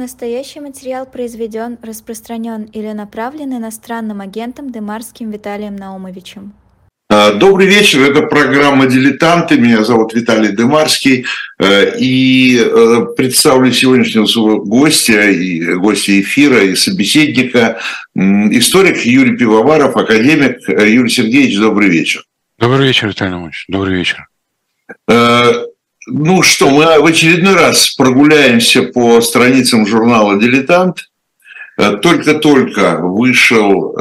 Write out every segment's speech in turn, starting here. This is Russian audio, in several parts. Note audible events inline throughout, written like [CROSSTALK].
Настоящий материал произведен, распространен или направлен иностранным агентом Демарским Виталием Наумовичем. А, добрый вечер, это программа «Дилетанты», меня зовут Виталий Демарский, э, и э, представлю сегодняшнего своего гостя, и гостя эфира, и собеседника, историк Юрий Пивоваров, академик. Э, Юрий Сергеевич, добрый вечер. Добрый вечер, Виталий Иванович, добрый вечер. Ну что, мы в очередной раз прогуляемся по страницам журнала «Дилетант». Только-только вышел,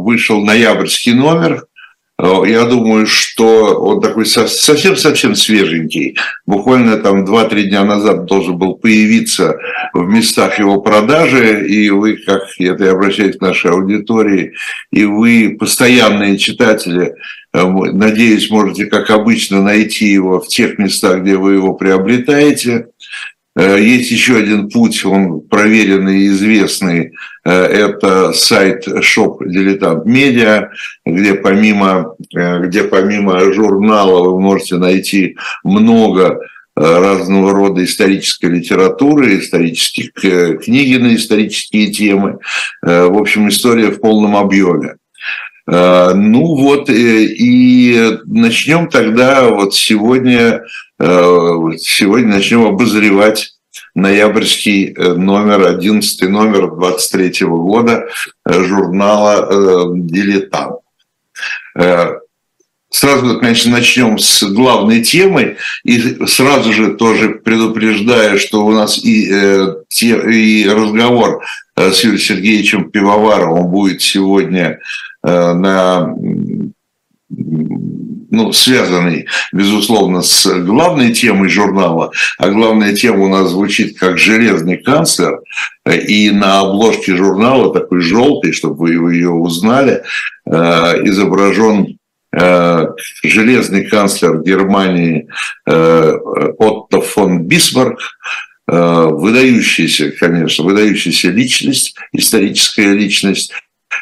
вышел ноябрьский номер – Э, я думаю, что он такой совсем-совсем свеженький. Буквально там 2-3 дня назад должен был появиться в местах его продажи, и вы, как это я обращаюсь к нашей аудитории, и вы, постоянные читатели, э, надеюсь, можете, как обычно, найти его в тех местах, где вы его приобретаете. Э, есть еще один путь, он проверенный и известный. Э, это сайт Shop Дилетант Медиа, где помимо, э, где помимо журнала вы можете найти много разного рода исторической литературы, исторических книги на исторические темы. В общем, история в полном объеме. Ну вот, и начнем тогда вот сегодня Сегодня начнем обозревать ноябрьский э, номер, 11 номер 23 года э, журнала э, «Дилетант». Сразу, конечно, начнем с главной темы и сразу же тоже предупреждаю, что у нас и, и разговор с Юрием Сергеевичем Пивоваровым будет сегодня на ну, связанный, безусловно, с главной темой журнала, а главная тема у нас звучит как «Железный канцлер», и на обложке журнала, такой желтый, чтобы вы ее узнали, э, изображен э, железный канцлер Германии э, Отто фон Бисмарк, выдающаяся, конечно, выдающаяся личность, историческая личность,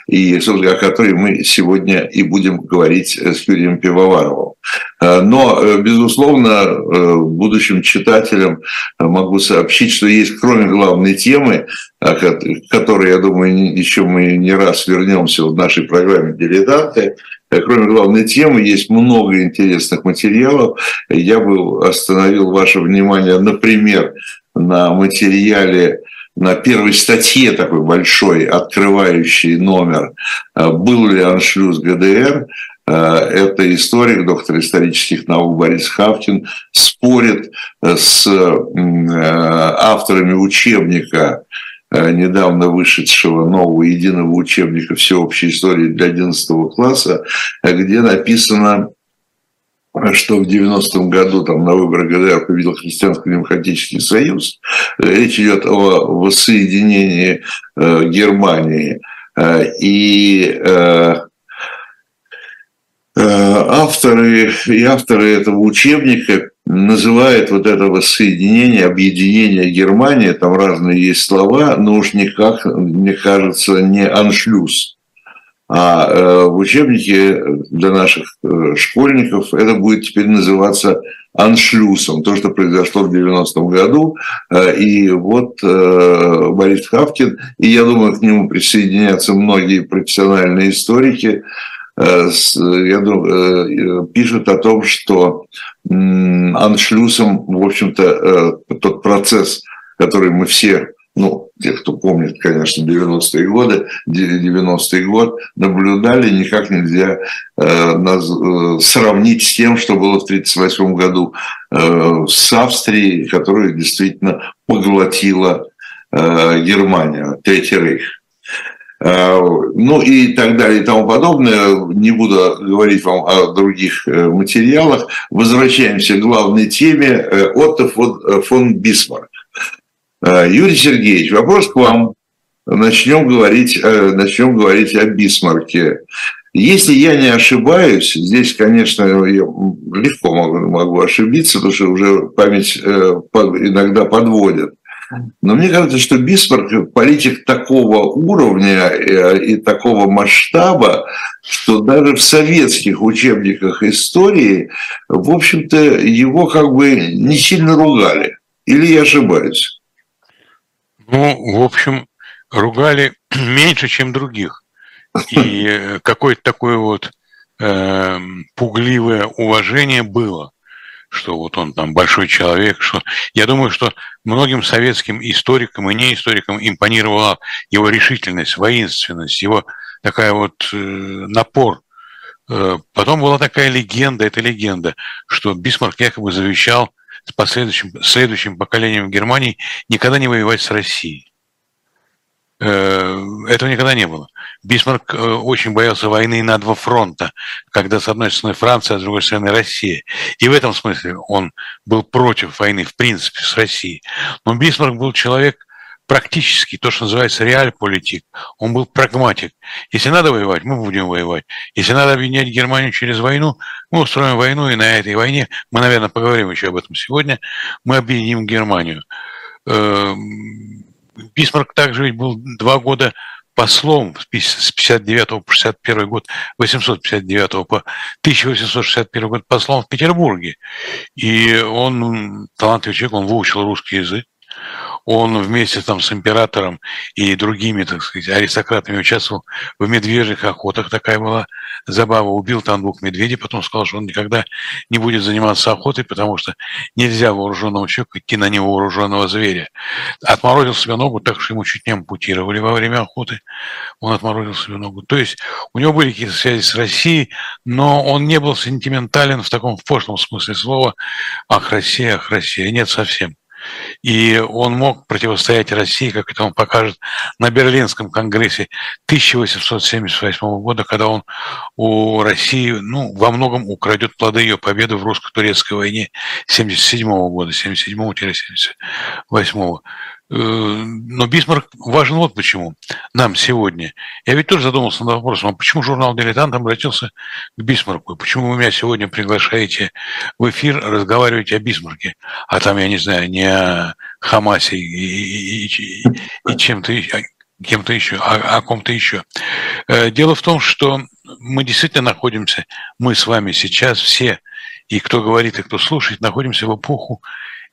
и, собственно, о которой мы сегодня и будем говорить с Юрием Пивоваровым. Э, но, э, безусловно, э, будущим читателям могу сообщить, что есть, кроме главной темы, к которой, я думаю, еще мы не раз вернемся в нашей программе «Дилетанты», Кроме главной темы, есть много интересных материалов. Я бы остановил ваше внимание, например, на материале на первой статье такой большой, открывающий номер, э, был ли аншлюз ГДР, э, это историк, доктор исторических наук Борис Хавкин, спорит э, с авторами учебника, недавно вышедшего нового единого учебника всеобщей истории для 11 класса, где написано что в 90-м году там, на выборах ГДР победил Христианско-демократический союз. Речь идет о воссоединении э, Германии. Э, и э, э, авторы, и авторы этого учебника называют вот это воссоединение, объединение Германии, там разные есть слова, но уж никак, мне кажется, не аншлюз. А э, в учебнике для наших э, школьников это будет теперь называться аншлюсом, то, что произошло в 90-м году. Э, и вот Борис Хавкин, и я думаю, к нему присоединятся многие профессиональные историки, я думаю, пишут о том, что аншлюсом, в общем-то, тот процесс, который мы все ну, те, кто помнит, конечно, 90-е годы, 90-й год, наблюдали, никак нельзя э, нас, э, сравнить с тем, что было в 1938 году э, с Австрией, которая действительно поглотила э, Германия, Третий Рейх. Э, ну и так далее и тому подобное. Не буду говорить вам о других э, материалах. Возвращаемся к главной теме. Э, Отто фон Бисмарк. Э, Юрий Сергеевич, вопрос к вам. Начнем говорить, э, начнем говорить о Бисмарке. Если я не ошибаюсь, здесь, конечно, я легко могу, могу ошибиться, потому что уже память э, иногда подводит. Но мне кажется, что Бисмарк политик такого уровня и такого масштаба, что даже в советских учебниках истории, в общем-то, его как бы не сильно ругали. Или я ошибаюсь? Ну, в общем, ругали [CLEARS THROAT] меньше, чем других. И э, какое-то такое вот э, пугливое уважение было, что вот он там большой человек. Что... Я думаю, что многим советским историкам и неисторикам импонировала его решительность, воинственность, его такая вот э, напор. Э, потом была такая легенда, это легенда, что Бисмарк якобы завещал с последующим, следующим поколением Германии никогда не воевать с Россией. Э, этого никогда не было. Бисмарк э, очень боялся войны на два фронта, когда с одной стороны Франция, а с другой стороны Россия. И в этом смысле он был против войны, в принципе, с Россией. Но Бисмарк был человек практически, то, что называется реаль-политик. Он был прагматик. Если надо воевать, мы будем воевать. Если надо объединять Германию через войну, мы устроим войну, и на этой войне, мы, наверное, поговорим еще об этом сегодня, мы объединим Германию. Эм, Бисмарк также ведь был два года послом с 59 по 61 год, 859 по 1861 год послом в Петербурге. И он талантливый человек, он выучил русский язык, он вместе там с императором и другими, так сказать, аристократами участвовал в медвежьих охотах. Такая была забава. Убил там двух медведей, потом сказал, что он никогда не будет заниматься охотой, потому что нельзя вооруженному человеку идти на невооруженного зверя. Отморозил себе ногу так, что ему чуть не ампутировали во время охоты. Он отморозил себе ногу. То есть у него были какие-то связи с Россией, но он не был сентиментален в таком в пошлом смысле слова «Ах, Россия, ах, Россия». Нет, совсем. И он мог противостоять России, как это он покажет на Берлинском конгрессе 1878 года, когда он у России ну, во многом украдет плоды ее победы в русско-турецкой войне 77 года, 77-78. Э, но Бисмарк важен вот почему нам сегодня. Я ведь тоже задумался над вопросом, а почему журнал «Дилетант» обратился к Бисмарку? Почему вы меня сегодня приглашаете в эфир разговаривать о Бисмарке? А там, я не знаю, не о Хамасе и, и, и, и чем-то кем-то еще, о, о ком-то еще. Э, дело в том, что мы действительно находимся, мы с вами сейчас все, и кто говорит, и кто слушает, находимся в эпоху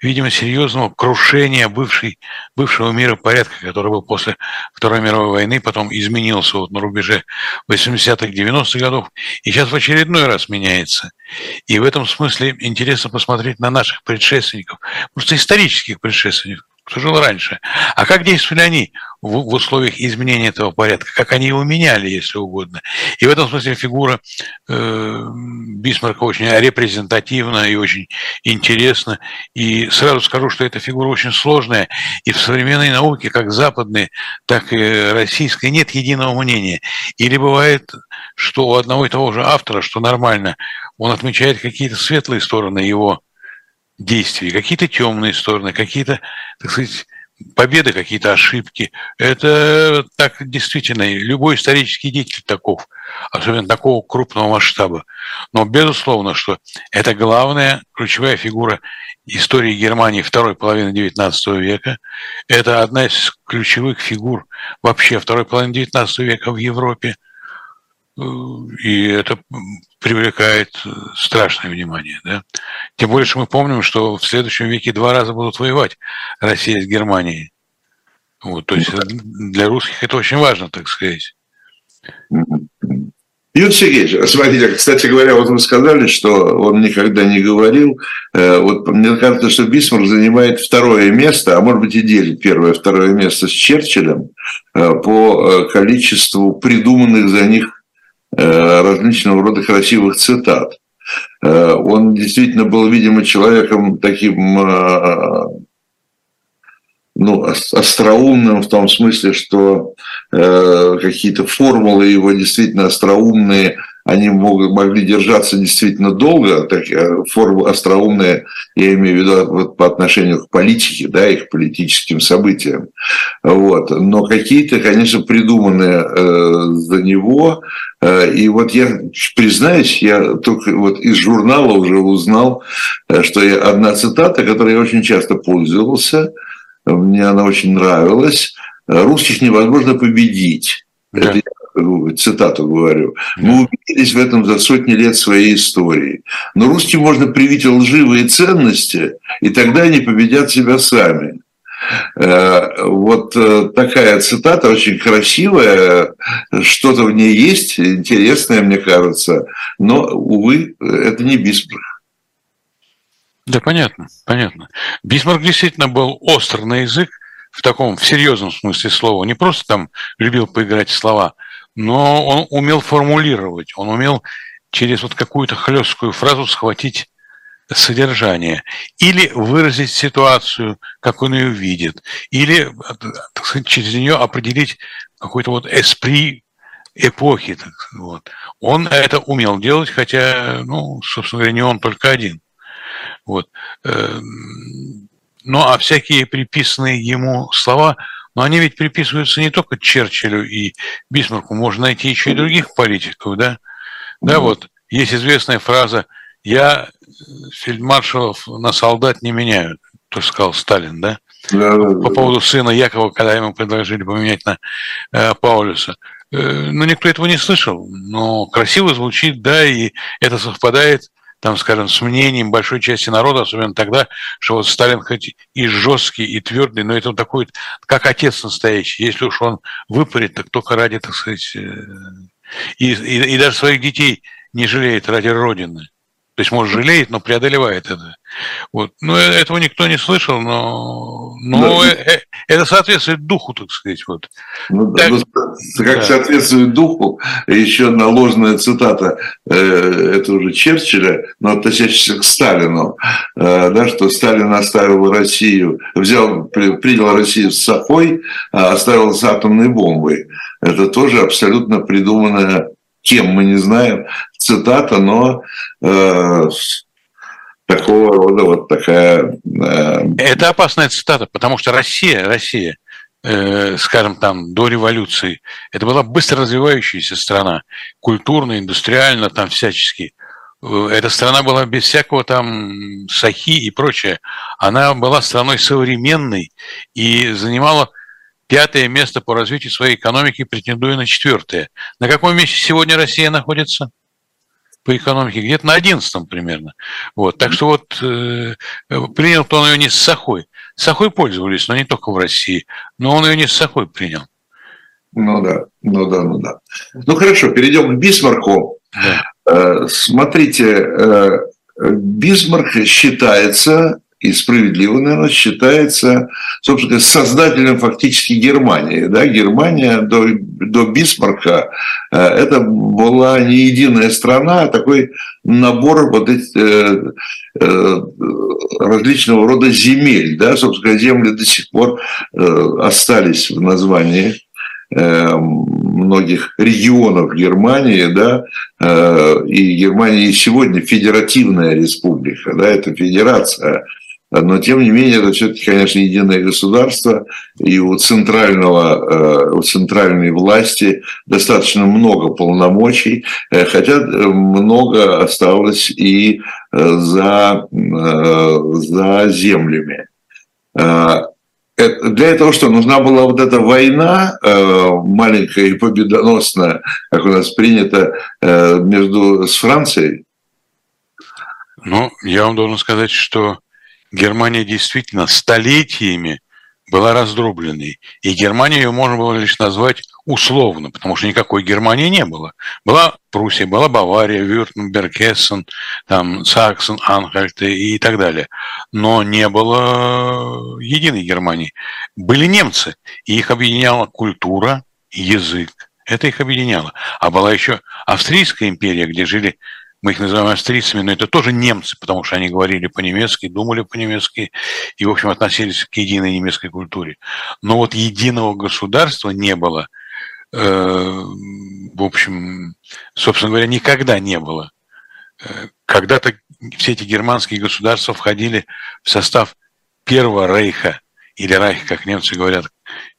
видимо, серьезного крушения бывшей, бывшего мира порядка, который был после Второй мировой войны, потом изменился вот на рубеже 80-х, 90-х годов, и сейчас в очередной раз меняется. И в этом смысле интересно посмотреть на наших предшественников, просто исторических предшественников, кто жил раньше. А как действовали они в, в условиях изменения этого порядка, как они его меняли, если угодно. И в этом смысле фигура э, Бисмарка очень репрезентативна и очень интересна. И сразу скажу, что эта фигура очень сложная. И в современной науке, как западной, так и российской, нет единого мнения. Или бывает, что у одного и того же автора, что нормально, он отмечает какие-то светлые стороны его действий, какие-то темные стороны, какие-то, так сказать, победы, какие-то ошибки. Это так действительно, любой исторический деятель таков, особенно такого крупного масштаба. Но безусловно, что это главная ключевая фигура истории Германии второй половины XIX века. Это одна из ключевых фигур вообще второй половины XIX века в Европе – и это привлекает э, страшное внимание. Да? Тем более, что мы помним, что в следующем веке два раза будут воевать Россия с Германией. Вот, то есть для русских это очень важно, так сказать. Юрий Сергеевич, смотрите, кстати говоря, вот вы сказали, что он никогда не говорил. Э, вот мне кажется, что Бисмарк занимает второе место, а может быть и делит первое, второе место с Черчиллем э, по количеству придуманных за них Э, различного рода красивых цитат. Э, он действительно был, видимо, человеком таким э, ну, остроумным в том смысле, что какие-то формулы его действительно остроумные – они могут, могли держаться действительно долго, так, формы остроумные, я имею в виду вот, по отношению к политике, да, и к политическим событиям. Вот. Но какие-то, конечно, придуманные э, за него. Э, и вот я признаюсь, я только вот из журнала уже узнал, э, что я, одна цитата, которой я очень часто пользовался, мне она очень нравилась, «Русских невозможно победить». Да. Это цитату говорю, мы убедились в этом за сотни лет своей истории. Но русским можно привить лживые ценности, и тогда они победят себя сами. Э, вот э, такая цитата очень красивая, что-то в ней есть, интересное, мне кажется, но, увы, это не Бисмарк. Да, понятно, понятно. Бисмарк действительно был остр на язык, в таком, в серьезном смысле слова, не просто там любил поиграть в слова, но он умел формулировать, он умел через вот какую-то хлесткую фразу схватить содержание, или выразить ситуацию, как он ее видит, или так сказать, через нее определить какой-то вот эспри эпохи. Так, вот. Он это умел делать, хотя, ну, собственно говоря, не он только один. Вот. Эм, ну, а всякие приписанные ему слова, но они ведь приписываются не только Черчиллю и Бисмарку, можно найти еще и других политиков, да? Да, вот, есть известная фраза «Я фельдмаршалов на солдат не меняю», то сказал Сталин, да? Да, да, По поводу сына Якова, когда ему предложили поменять на э, Паулюса. Э, ну, никто этого не слышал, но красиво звучит, да, и это совпадает там, скажем, с мнением большой части народа, особенно тогда, что вот Сталин хоть и жесткий, и твердый, но это такой, как отец настоящий. Если уж он выпарит, так только ради, так сказать, э, и, и, и даже своих детей не жалеет ради Родины. То есть, может, жалеет, но преодолевает это. Вот. Ну, э, этого никто не слышал, но, но да. э, это соответствует духу, так сказать. Вот. Ну, так, ну, как да. соответствует духу, еще одна ложная цитата, э, это уже Черчилля, но относящаяся к Сталину, э, да, что Сталин оставил Россию, взял, принял Россию с Сахой, а оставил с атомной бомбой. Это тоже абсолютно придуманная кем мы не знаем, цитата, но э, такого рода вот такая... Э... Это опасная цитата, потому что Россия, Россия, э, скажем там, до революции, это была быстро развивающаяся страна, культурно, индустриально, там всячески. Э, эта страна была без всякого там сахи и прочее. Она была страной современной и занимала пятое место по развитию своей экономики, претендуя на четвертое. На каком месте сегодня Россия находится? По экономике, где-то на одиннадцатом примерно. Вот. Так что вот э, принял он ее не с Сахой. С Сахой пользовались, но не только в России. Но он ее не с Сахой принял. Ну да, ну да, ну да. Ну хорошо, перейдем к Бисмарку. Да. Э, смотрите, э, Бисмарк считается и справедливо, наверное, считается, собственно, создателем фактически Германии. Да? Германия до, до Бисмарка э, это была не единая страна, а такой набор вот этих э, э, различного рода земель. Да? Собственно, земли до сих пор э, остались в названии э, многих регионов Германии, да, э, и Германия сегодня федеративная республика, да, это федерация но, тем не менее, это все-таки, конечно, единое государство, и у, центрального, э, у центральной власти достаточно много полномочий, э, хотя э, много осталось и за, за землями. Для этого что? Нужна была вот эта война маленькая и победоносная, как у нас принято, между, с Францией? Ну, я вам должен сказать, что Германия действительно столетиями была раздробленной. И Германию ее можно было лишь назвать условно, потому что никакой Германии не было. Была Пруссия, была Бавария, Вюртемберг, Эссен, там, Саксон, Анхальт и так далее. Но не было единой Германии. Были немцы, и их объединяла культура, язык. Это их объединяло. А была еще Австрийская империя, где жили мы их называем австрийцами, но это тоже немцы, потому что они говорили по-немецки, думали по-немецки и, в общем, относились к единой немецкой культуре. Но вот единого государства не было, э, в общем, собственно говоря, никогда не было. Э, когда-то все эти германские государства входили в состав Первого Рейха, или Райх, как немцы говорят,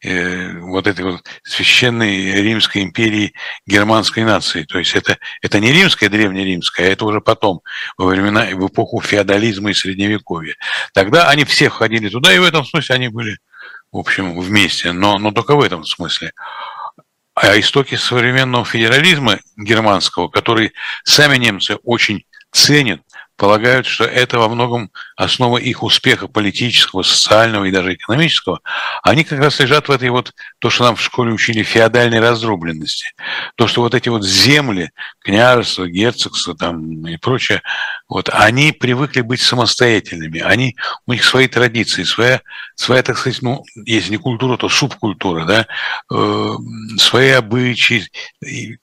Э, вот этой вот священной Римской империи германской нации. То есть это, это не римская, древнеримская, а это уже потом, во времена, в эпоху феодализма и средневековья. Тогда они все ходили туда, и в этом смысле они были, в общем, вместе, но, но только в этом смысле. А истоки современного федерализма германского, который сами немцы очень ценят, полагают, что это во многом основа их успеха политического, социального и даже экономического, они как раз лежат в этой вот, то, что нам в школе учили, феодальной раздробленности. То, что вот эти вот земли, княжество, герцогство там и прочее, вот, они привыкли быть самостоятельными, они, у них свои традиции, своя, своя, так сказать, ну, если не культура, то субкультура, да, э, свои обычаи, и,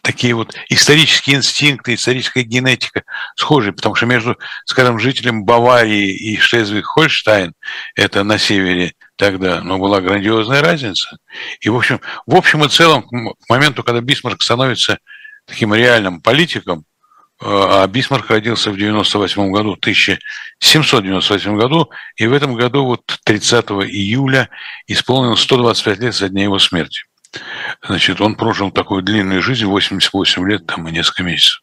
такие вот исторические инстинкты, историческая генетика схожие, потому что между, скажем, жителем Баварии и Шлезвиг-Хольштайн, это на севере тогда, но была грандиозная разница. И, в общем, в общем и целом, к моменту, когда Бисмарк становится таким реальным политиком, а Бисмарк родился в 98 году, 1798 году, и в этом году, вот 30 июля, исполнилось 125 лет со дня его смерти. Значит, он прожил такую длинную жизнь, 88 лет там и несколько месяцев.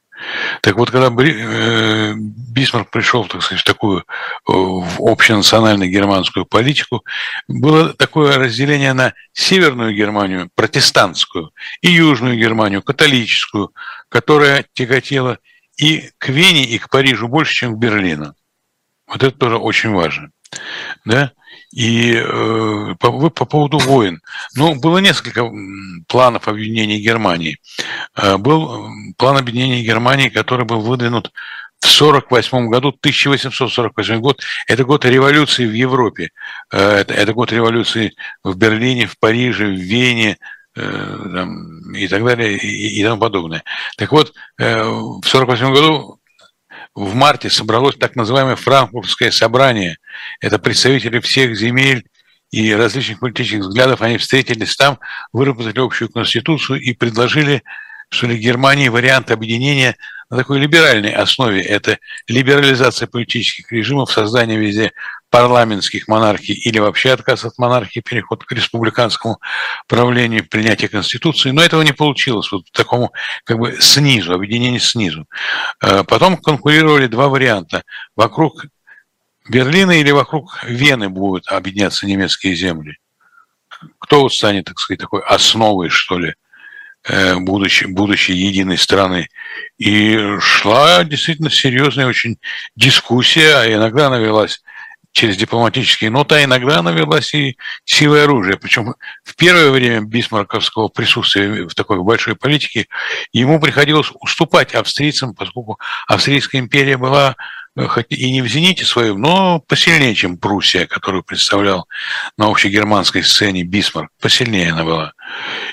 Так вот, когда э, Бисмарк пришел, так сказать, в такую э, в общенациональную германскую политику, было такое разделение на Северную Германию, протестантскую, и Южную Германию, католическую, которая тяготела и к Вене, и к Парижу больше, чем к Берлину. Вот это тоже очень важно. Да? И э, по, по поводу войн. Ну, было несколько планов объединения Германии. Э, был план объединения Германии, который был выдвинут в 1948 году, 1848 год, это год революции в Европе, э, это, это год революции в Берлине, в Париже, в Вене, э, там, и так далее, и, и тому подобное. Так вот, э, в 1948 году в марте собралось так называемое Франкфуртское собрание. Это представители всех земель и различных политических взглядов. Они встретились там, выработали общую конституцию и предложили, что ли, Германии вариант объединения на такой либеральной основе. Это либерализация политических режимов, создание везде парламентских монархий или вообще отказ от монархии, переход к республиканскому правлению, принятие Конституции. Но этого не получилось. Вот такому как бы снизу, объединение снизу. Э, потом конкурировали два варианта. Вокруг Берлина или вокруг Вены будут объединяться немецкие земли. Кто вот станет, так сказать, такой основой, что ли, э, будущей, будущей единой страны. И шла действительно серьезная очень дискуссия, а иногда она велась через дипломатические ноты, а иногда она велась и силой оружия. Причем в первое время бисмарковского присутствия в такой большой политике ему приходилось уступать австрийцам, поскольку Австрийская империя была э, хоть и не в зените своем, но посильнее, чем Пруссия, которую представлял на общегерманской сцене Бисмарк. Посильнее она была.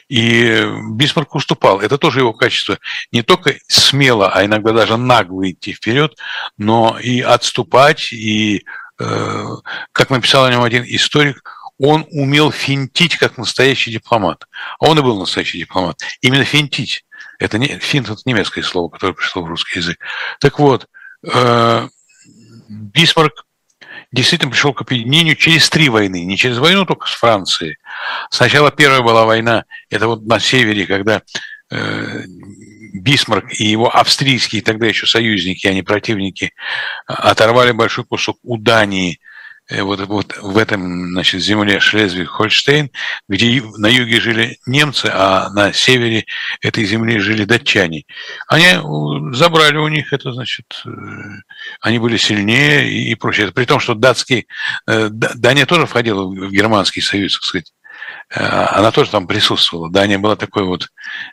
И Бисмарк уступал. Это тоже его качество. Не только смело, а иногда даже нагло идти вперед, но и отступать, и как написал о нем один историк, он умел финтить как настоящий дипломат. А он и был настоящий дипломат. Именно финтить. Это не, финт – это немецкое слово, которое пришло в русский язык. Так вот, э, Бисмарк действительно пришел к объединению через три войны. Не через войну только с Францией. Сначала первая была война, это вот на севере, когда э, Бисмарк и его австрийские тогда еще союзники, а не противники, оторвали большой кусок у Дании, э, вот, вот в этом значит, земле Шлезвиг-Хольштейн, где на юге жили немцы, а на севере этой земли жили датчане. Они э, забрали у них это, значит, э, они были сильнее и, и прочее. При том, что датский, Дания тоже входила в Германский союз, так сказать, она тоже там присутствовала. Дания была такой вот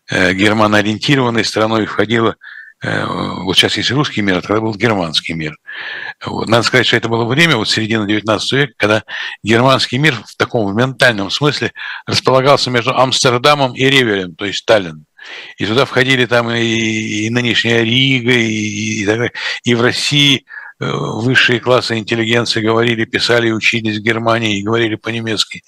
э, германоориентированной страной, входила э, вот сейчас есть русский мир, а тогда был германский мир. Вот. Надо сказать, что это было время, вот середина 19 века, когда германский мир в таком ментальном смысле располагался между Амстердамом и Ревелем, то есть Таллином. И туда входили там и, и нынешняя Рига, и, и, и в России Э, высшие классы интеллигенции говорили, писали, учились в Германии и говорили по-немецки.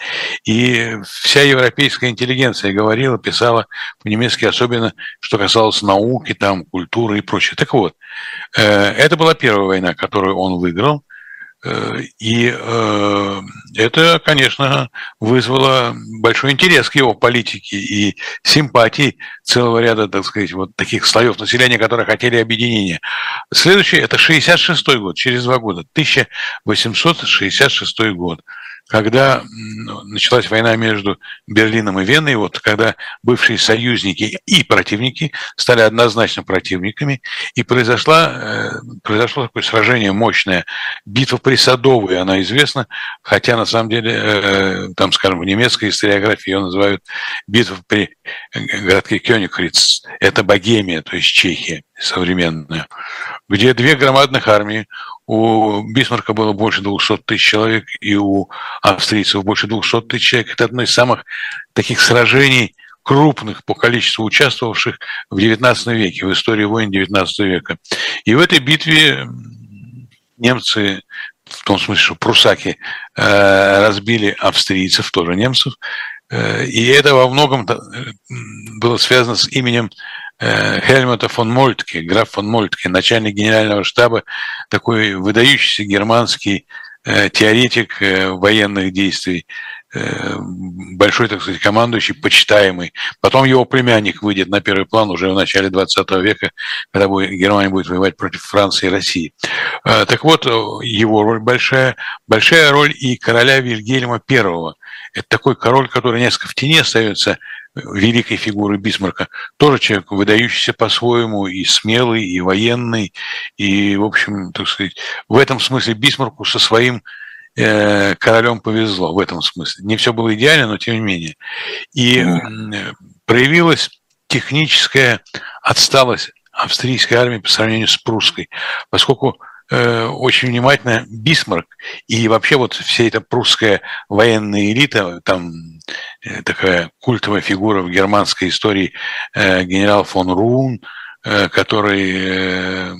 И вся европейская интеллигенция говорила, писала по-немецки, особенно что касалось науки, там, культуры и прочее. Так вот, э, это была первая война, которую он выиграл. Э, и э, это, конечно, вызвало большой интерес к его политике и симпатии целого ряда, так сказать, вот таких слоев населения, которые хотели объединения. Следующий – это 66 год, через два года, 1866 год. Когда началась война между Берлином и Веной, вот когда бывшие союзники и противники стали однозначно противниками, и произошла, э, произошло такое сражение мощное, битва при Садовой, она известна, хотя на самом деле, э, там, скажем, в немецкой историографии ее называют битва при городке Кёнигриц, это Богемия, то есть Чехия современная, где две громадных армии у Бисмарка было больше 200 тысяч человек, и у австрийцев больше 200 тысяч человек. Это одно из самых таких сражений крупных по количеству участвовавших в XIX веке, в истории войн XIX века. И в этой битве немцы, в том смысле, что прусаки э, разбили австрийцев, тоже немцев, э, и это во многом э, было связано с именем Хельмута фон Мольтке, граф фон Мольтке, начальник генерального штаба, такой выдающийся германский э, теоретик э, военных действий, большой, так сказать, командующий, почитаемый. Потом его племянник выйдет на первый план уже в начале 20 века, когда Германия будет воевать против Франции и России. Так вот, его роль большая. Большая роль и короля Вильгельма I. Это такой король, который несколько в тени остается, великой фигуры Бисмарка, тоже человек, выдающийся по-своему, и смелый, и военный, и, в общем, так сказать, в этом смысле Бисмарку со своим э, королем повезло, в этом смысле. Не все было идеально, но тем не менее. И э, проявилась техническая отсталость австрийской армии по сравнению с прусской, поскольку очень внимательно Бисмарк. И вообще вот вся эта прусская военная элита, там э, такая культовая фигура в германской истории э, генерал фон Рун, который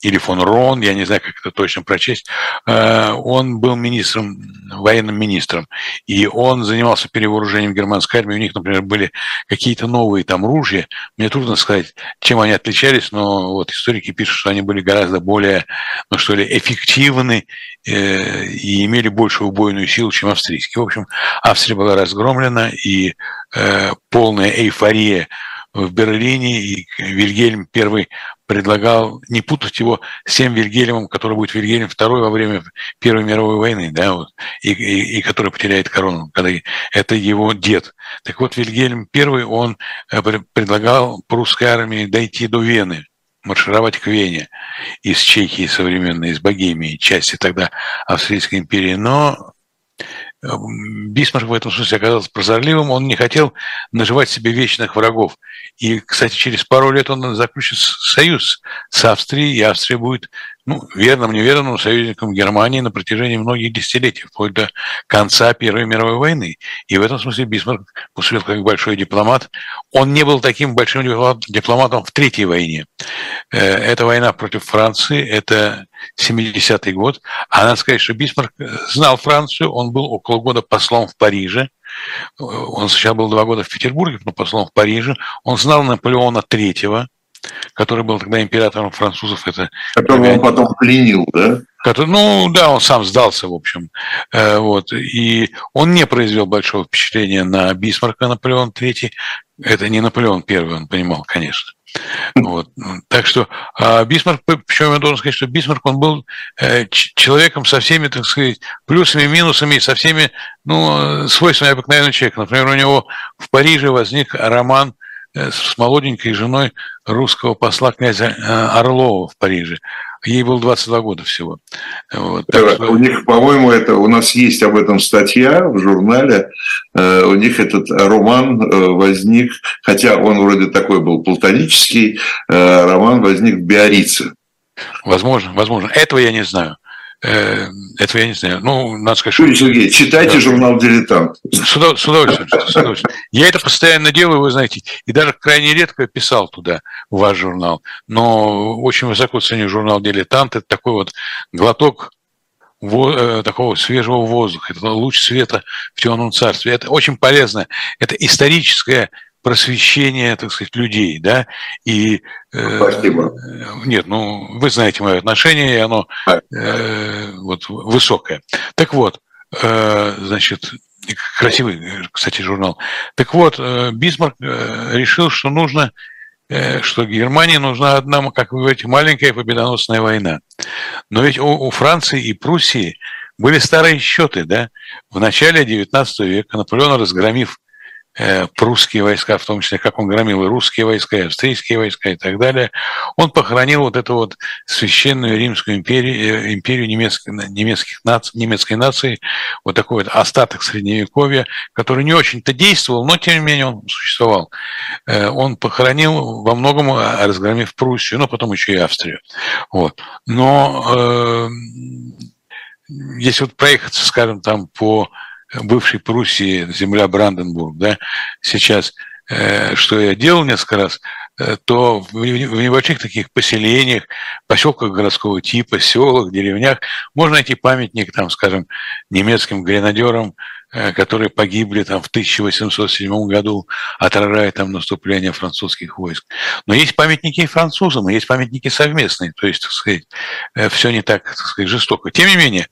или фон Рон, я не знаю, как это точно прочесть, э, он был министром, военным министром, и он занимался перевооружением германской армии. У них, например, были какие-то новые там ружья. Мне трудно сказать, чем они отличались, но вот историки пишут, что они были гораздо более, ну что ли, эффективны э, и имели большую убойную силу, чем австрийские. В общем, Австрия была разгромлена, и э, полная эйфория в Берлине, и Вильгельм I предлагал не путать его с тем Вильгельмом, который будет Вильгельм II во время Первой мировой войны, да, вот, и, и, и который потеряет корону, когда это его дед. Так вот, Вильгельм I, он э, предлагал прусской армии дойти до Вены, маршировать к Вене из Чехии современной, из Богемии, части тогда Австрийской империи, но Бисмарк в этом смысле оказался прозорливым, он не хотел наживать себе вечных врагов. И, кстати, через пару лет он заключит союз с Австрией, и Австрия будет ну, верным, неверным союзником Германии на протяжении многих десятилетий, вплоть до конца Первой мировой войны. И в этом смысле Бисмарк поступил как большой дипломат. Он не был таким большим дипломатом в Третьей войне. Э, это война против Франции, это 70-й год. А надо сказать, что Бисмарк знал Францию, он был около года послом в Париже, он сначала был два года в Петербурге, но послом в Париже. Он знал Наполеона Третьего, который был тогда императором французов. Это Которого он потом пленил, да? Который, ну да, он сам сдался, в общем. Э, вот. И он не произвел большого впечатления на Бисмарка Наполеон III. Это не Наполеон I, он понимал, конечно. Вот. Так что а Бисмарк, причем я должен сказать, что Бисмарк, он был э, человеком со всеми, так сказать, плюсами, минусами, со всеми ну, свойствами обыкновенного человека. Например, у него в Париже возник роман Э, с молоденькой женой русского посла князя э, Орлова в Париже. Ей было 22 года всего. Вот, так что... У них, по-моему, это у нас есть об этом статья в журнале. Э, у них этот роман возник, хотя он вроде такой был платонический, роман возник в Биорице. Возможно, возможно. Этого я не знаю. Э, этого я не знаю. Ну, надо сказать, Юрий что... Сергеевич, читайте да. журнал «Дилетант». С, удов... с, удовольствием, с удовольствием. Я это постоянно делаю, вы знаете, и даже крайне редко писал туда, в ваш журнал. Но очень высоко ценю журнал «Дилетант». Это такой вот глоток во, э, такого свежего воздуха, это луч света в темном царстве. Это очень полезно. Это историческая просвещение, так сказать, людей, да, и... Э, Спасибо. Нет, ну, вы знаете мое отношение, и оно э, вот высокое. Так вот, э, значит, красивый, кстати, журнал. Так вот, э, Бисмарк э, решил, что нужно, э, что Германии нужна одна, как вы говорите, маленькая победоносная война. Но ведь у, у Франции и Пруссии были старые счеты, да. В начале XIX века Наполеон, разгромив прусские войска, в том числе, как он громил и русские войска, и австрийские войска и так далее, он похоронил вот эту вот священную Римскую империю, э, империю немецких, немецких наций, немецкой нации, вот такой вот остаток Средневековья, который не очень-то действовал, но тем не менее он существовал. Э, он похоронил во многом, разгромив Пруссию, но потом еще и Австрию. Вот. Но э, если вот проехаться, скажем, там по бывшей Пруссии, земля Бранденбург, да, сейчас, э, что я делал несколько раз, э, то в небольших таких поселениях, поселках городского типа, селах, деревнях можно найти памятник, там, скажем, немецким гренадерам, э, которые погибли там в 1807 году, отражая там наступление французских войск. Но есть памятники и французам, и есть памятники совместные, то есть, так сказать, все не так, так сказать, жестоко. Тем не менее,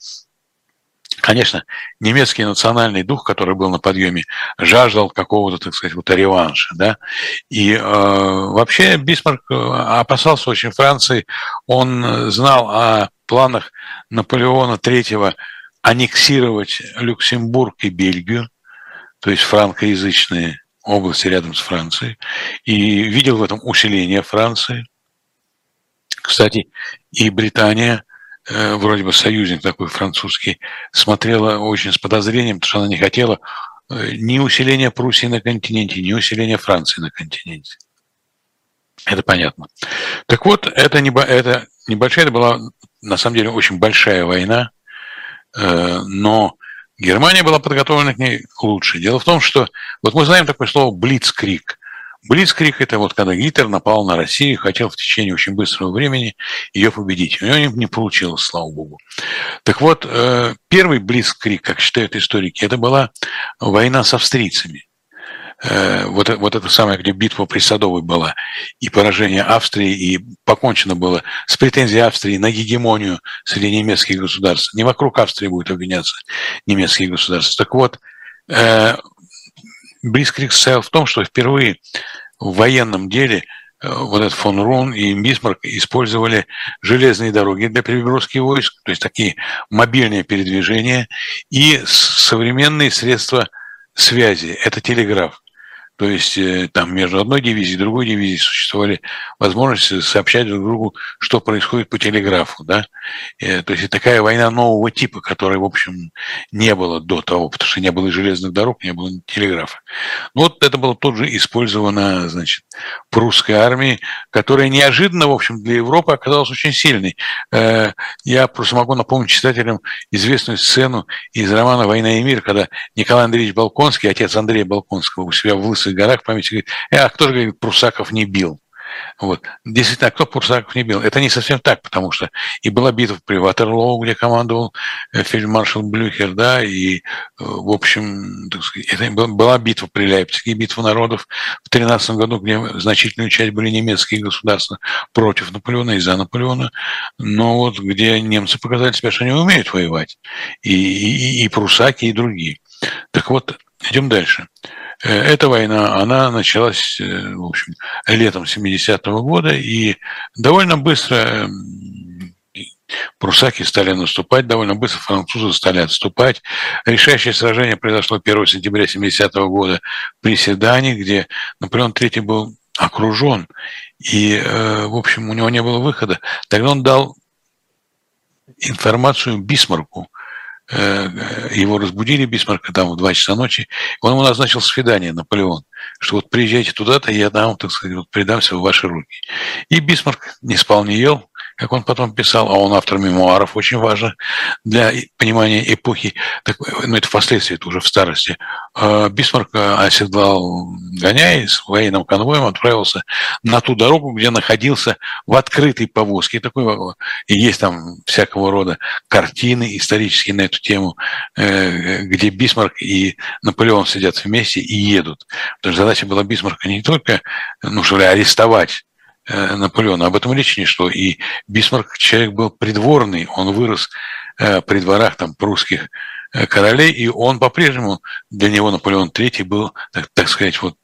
Конечно, немецкий национальный дух, который был на подъеме, жаждал какого-то, так сказать, вот реванша, да. И э, вообще Бисмарк э, опасался очень Франции. Он знал о планах Наполеона III аннексировать Люксембург и Бельгию, то есть франкоязычные области рядом с Францией, и видел в этом усиление Франции. Кстати, и Британия Э, вроде бы союзник такой французский, смотрела очень с подозрением, потому что она не хотела э, ни усиления Пруссии на континенте, ни усиления Франции на континенте. Это понятно. Так вот, это, небо, это небольшая, это была на самом деле очень большая война, э, но Германия была подготовлена к ней лучше. Дело в том, что вот мы знаем такое слово «блицкрик». Блицкрик – это вот когда Гитлер напал на Россию и хотел в течение очень быстрого времени ее победить. У него не получилось, слава богу. Так вот, э, первый Блицкрик, как считают историки, это была война с австрийцами. Э, вот, вот это самое, где битва при Садовой была, и поражение Австрии, и покончено было с претензией Австрии на гегемонию среди немецких государств. Не вокруг Австрии будет обвиняться немецкие государства. Так вот, э, Блицкрик состоял в том, что впервые в военном деле э, вот этот фон Рун и Бисмарк использовали железные дороги для переброски войск, то есть такие мобильные передвижения и современные средства связи. Это телеграф. То есть э, там между одной дивизией и другой дивизией существовали возможности сообщать друг другу, что происходит по телеграфу. Да? И, то есть такая война нового типа, которой, в общем, не было до того, потому что не было железных дорог, не было телеграфа. Ну, вот это было тут же использовано, значит, прусской армией, которая неожиданно, в общем, для Европы оказалась очень сильной. Э, я просто могу напомнить читателям известную сцену из романа «Война и мир», когда Николай Андреевич Балконский, отец Андрея Балконского, у себя в Лысой Кавказских горах памяти говорит, э, а кто же, говорит, Прусаков не бил? Вот. Действительно, а кто Прусаков не бил? Это не совсем так, потому что и была битва при Ватерлоу, где командовал э, фельдмаршал Блюхер, да, и, э, в общем, так сказать, это была битва при Лейпциге, битва народов в 13 году, где значительную часть были немецкие государства против Наполеона и за Наполеона, но вот где немцы показали себя, что они умеют воевать, и, и, и прусаки, и другие. Так вот, идем дальше. Эта война, она началась, э, в общем, летом 70-го года, и довольно быстро прусаки стали наступать, довольно быстро французы стали отступать. Решающее сражение произошло 1 сентября 70-го года при Седане, где Наполеон III был окружен, и, э, в общем, у него не было выхода. Тогда он дал информацию Бисмарку, Э, его разбудили Бисмарка там в 2 часа ночи, он ему назначил свидание, Наполеон, что вот приезжайте туда-то, я дам, так сказать, вот предамся в ваши руки. И Бисмарк не спал, не ел, как он потом писал, а он автор мемуаров, очень важно для понимания эпохи, так, ну это впоследствии, это уже в старости. А Бисмарк оседлал коня и с военным конвоем, отправился на ту дорогу, где находился в открытой повозке. Такой, и есть там всякого рода картины исторические на эту тему, э, где Бисмарк и Наполеон сидят вместе и едут. Потому что задача была Бисмарка не только, ну что ли, арестовать Э, Наполеона. Об этом речи не шло. И Бисмарк человек был придворный, он вырос э, при дворах там прусских э, королей, и он по-прежнему, для него Наполеон III был, так, так сказать, вот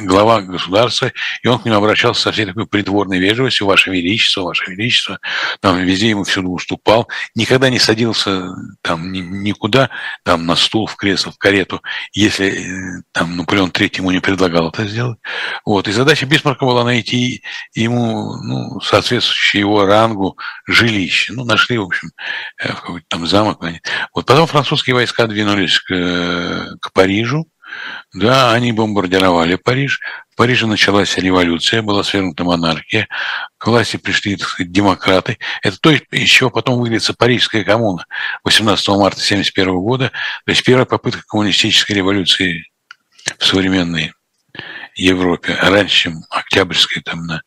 глава государства, и он к нему обращался со всей такой придворной вежливостью, Ваше Величество, Ваше Величество, там везде ему всюду уступал, никогда не садился там никуда, там на стул, в кресло, в карету, если э, там Наполеон III ему не предлагал это сделать. Вот. И задача Бисмарка была найти ему ну, соответствующее его рангу жилище. Ну, нашли, в общем, э, в какой-то там замок. Вот потом французские войска двинулись к, к Парижу, да, они бомбардировали Париж. В Париже началась революция, была свергнута монархия, к власти пришли так сказать, демократы. Это то, из чего потом выльется Парижская коммуна 18 марта 1971 года, то есть первая попытка коммунистической революции в современной Европе, раньше, чем Октябрьская там на...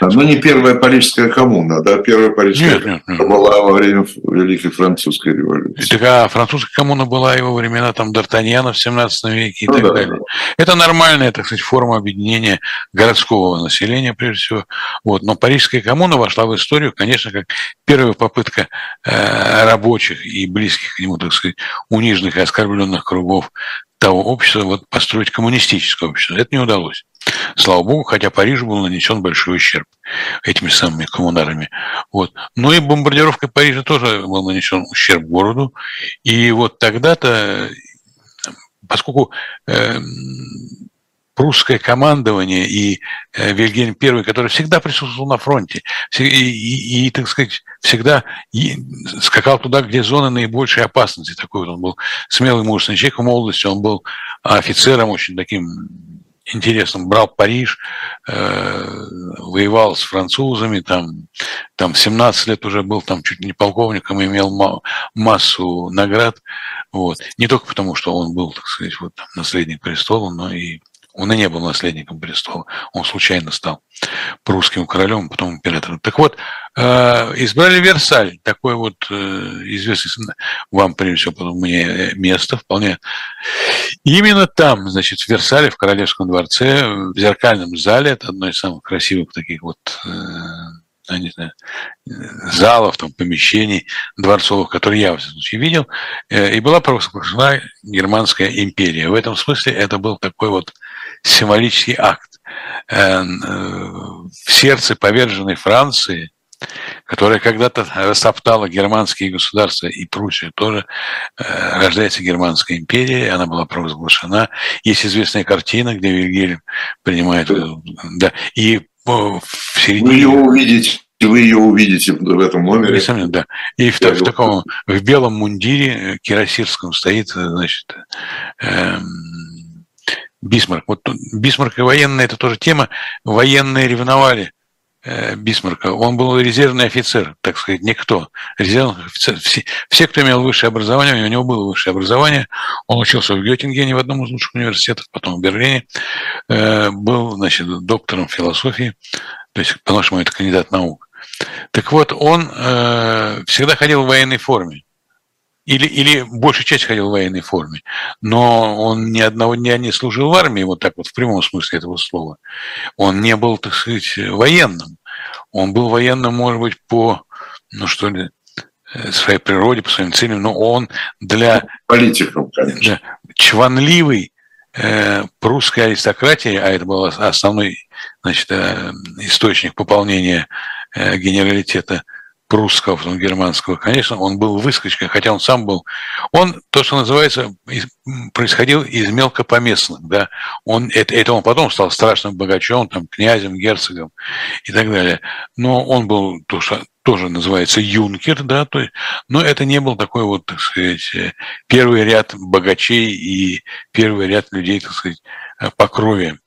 Ну, не первая Парижская коммуна, да? Первая Парижская нет, нет, нет. была во время Великой Французской революции. Так, а французская коммуна была во времена там Д'Артаньяна в 17 веке и ну, так да, далее. Да. Это нормальная, так сказать, форма объединения городского населения, прежде всего. Вот. Но Парижская коммуна вошла в историю, конечно, как первая попытка э, рабочих и близких к нему, так сказать, униженных и оскорбленных кругов того общества, вот построить коммунистическое общество. Это не удалось. Слава богу, хотя Парижу был нанесен большой ущерб этими самыми коммунарами. Вот. Но и бомбардировкой Парижа тоже был нанесен ущерб городу. И вот тогда-то, поскольку э, прусское командование и э, Вильгельм I, который всегда присутствовал на фронте и, и, и так сказать, всегда скакал туда, где зоны наибольшей опасности. Такой вот он был смелый мужественный человек в молодости, он был офицером очень таким интересным, брал Париж, э, воевал с французами, там, там 17 лет уже был там чуть не полковником, имел массу наград. Вот. Не только потому, что он был, так сказать, вот, там, наследник престола, но и он и не был наследником престола, он случайно стал прусским королем, потом императором. Так вот, э, избрали Версаль, такое вот э, известное вам, прежде всего, потом мне место вполне. именно там, значит, в Версале, в Королевском дворце, в зеркальном зале, это одно из самых красивых таких вот э, не знаю, залов, там, помещений дворцовых, которые я, в случае, видел, и была провозглашена Германская империя. В этом смысле это был такой вот символический акт. Э, в сердце поверженной Франции, которая когда-то растоптала германские государства и Пруссию, тоже э, рождается Германская империя, она была провозглашена. Есть известная картина, где Вильгельм принимает... Да, и в середине... Вы ее увидите вы ее увидите в этом номере. Несомненно, да. И в, в таком в белом мундире э, кирасирском стоит, значит, эм, Бисмарк. Вот Бисмарк и военные – это тоже тема. Военные ревновали э, Бисмарка. Он был резервный офицер, так сказать, никто. Резервный офицер. Все, все, кто имел высшее образование, у него было высшее образование. Он учился в Геттингене, в одном из лучших университетов, потом в Берлине. Э, был, значит, доктором философии, то есть, по-нашему, это кандидат наук. Так вот, он э, всегда ходил в военной форме или, или большая часть ходил в военной форме, но он ни одного дня не служил в армии, вот так вот в прямом смысле этого слова. Он не был, так сказать, военным. Он был военным, может быть, по, ну что ли, э, своей природе, по своим целям, но он для... Политиком, конечно. Да, чванливый э, прусской аристократии, а это был основной значит, э, источник пополнения э, генералитета прусского, потом германского, конечно, он был выскочкой, хотя он сам был, он, то, что называется, происходил из мелкопоместных, да, он, это, это он потом стал страшным богачом, там, князем, герцогом и так далее, но он был, то, что тоже называется юнкер, да, то есть, но это не был такой вот, так сказать, первый ряд богачей и первый ряд людей, так сказать, по крови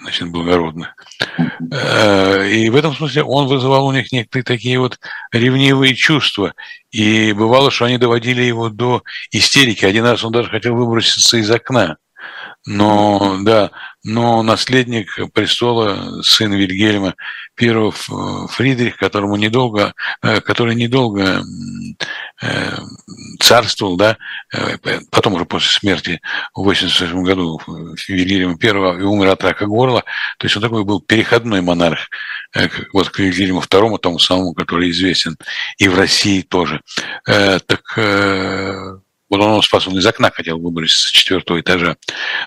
значит, благородных. Э, и в этом смысле он вызывал у них некоторые такие вот ревнивые чувства. И бывало, что они доводили его до истерики. Один раз он даже хотел выброситься из окна. Но, да, но наследник престола, сын Вильгельма I Фридрих, которому недолго, э, который недолго э, царствовал, да, э, потом уже после смерти в 88 году Вильгельма I и умер от рака горла, то есть он такой был переходной монарх, вот к Вильгельму II, тому самому, который известен и в России тоже. Так Вот он спас, он из окна хотел выброситься с четвертого этажа.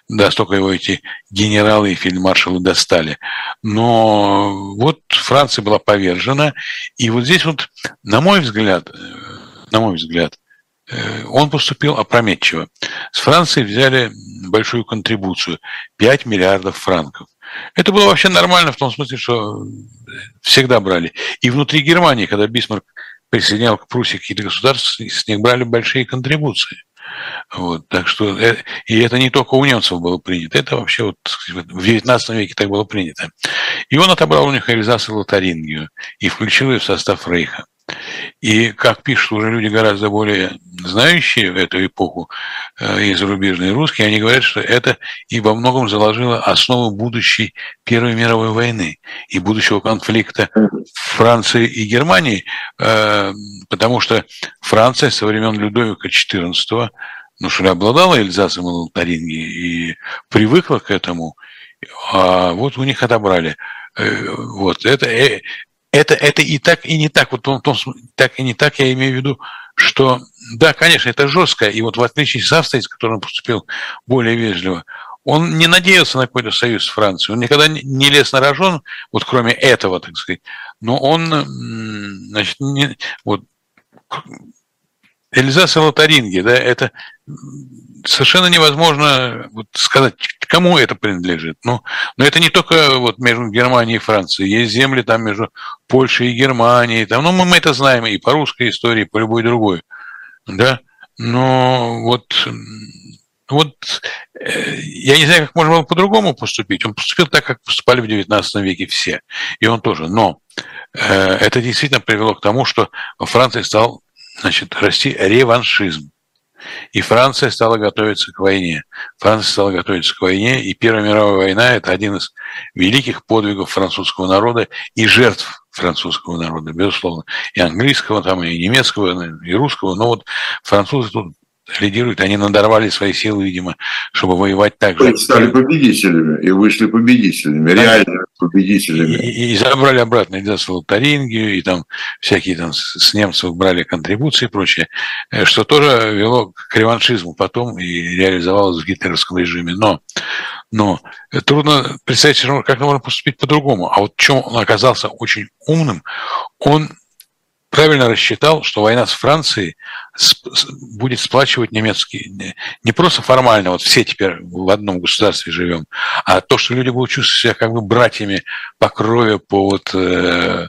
Да, столько его эти генералы и фельдмаршалы достали. Но вот Франция была повержена. И вот здесь вот, на мой взгляд, э, на мой взгляд, э, он поступил опрометчиво. С Франции взяли большую контрибуцию – 5 миллиардов франков. Это было вообще нормально в том смысле, что всегда брали. И внутри Германии, когда Бисмарк присоединял к Пруссии какие-то государства, с них брали большие контрибуции. Вот, так что, э, и это не только у немцев было принято, это вообще вот в XIX веке так было принято. И он отобрал у них Эльзас и Лотарингию и включил ее в состав Рейха. И, как пишут уже люди гораздо более знающие эту эпоху э, и зарубежные русские, они говорят, что это и во многом заложило основу будущей Первой мировой войны и будущего конфликта Франции и Германии, э, потому что Франция со времен Людовика XIV, ну, что ли, обладала Эльзасом и Лотарингией и привыкла к этому, а вот у них отобрали. Э, вот это, это, это и так, и не так. Вот том, так и не так я имею в виду, что да, конечно, это жестко. И вот в отличие от Австрии, с которым он поступил более вежливо, он не надеялся на какой-то союз с Францией. Он никогда не лез на рожон, вот кроме этого, так сказать. Но он, значит, не, вот, Эльзас и Лотаринги, да, это совершенно невозможно вот сказать, кому это принадлежит. Ну, но это не только вот между Германией и Францией. Есть земли там между Польшей и Германией. Там, ну, мы, мы это знаем и по русской истории, и по любой другой. Да? Но вот, вот э, я не знаю, как можно было по-другому поступить. Он поступил так, как поступали в XIX веке все. И он тоже. Но э, это действительно привело к тому, что во Франции стал значит, расти реваншизм. И Франция стала готовиться к войне. Франция стала готовиться к войне, и Первая мировая война – это один из великих подвигов французского народа и жертв французского народа, безусловно. И английского, там, и немецкого, и русского. Но вот французы тут лидируют, они надорвали свои силы, видимо, чтобы воевать так же. Стали победителями и вышли победителями, реально победителями. И, и, забрали обратно и Тарингию, и там всякие там с немцев брали контрибуции и прочее, э, что тоже вело к реваншизму потом и реализовалось в гитлеровском режиме. Но, но трудно представить, как можно поступить по-другому. А вот в чем он оказался очень умным, он правильно рассчитал, что война с Францией будет сплачивать немецкий, не просто формально, вот все теперь в одном государстве живем, а то, что люди будут чувствовать себя как бы братьями по крови, по вот, э,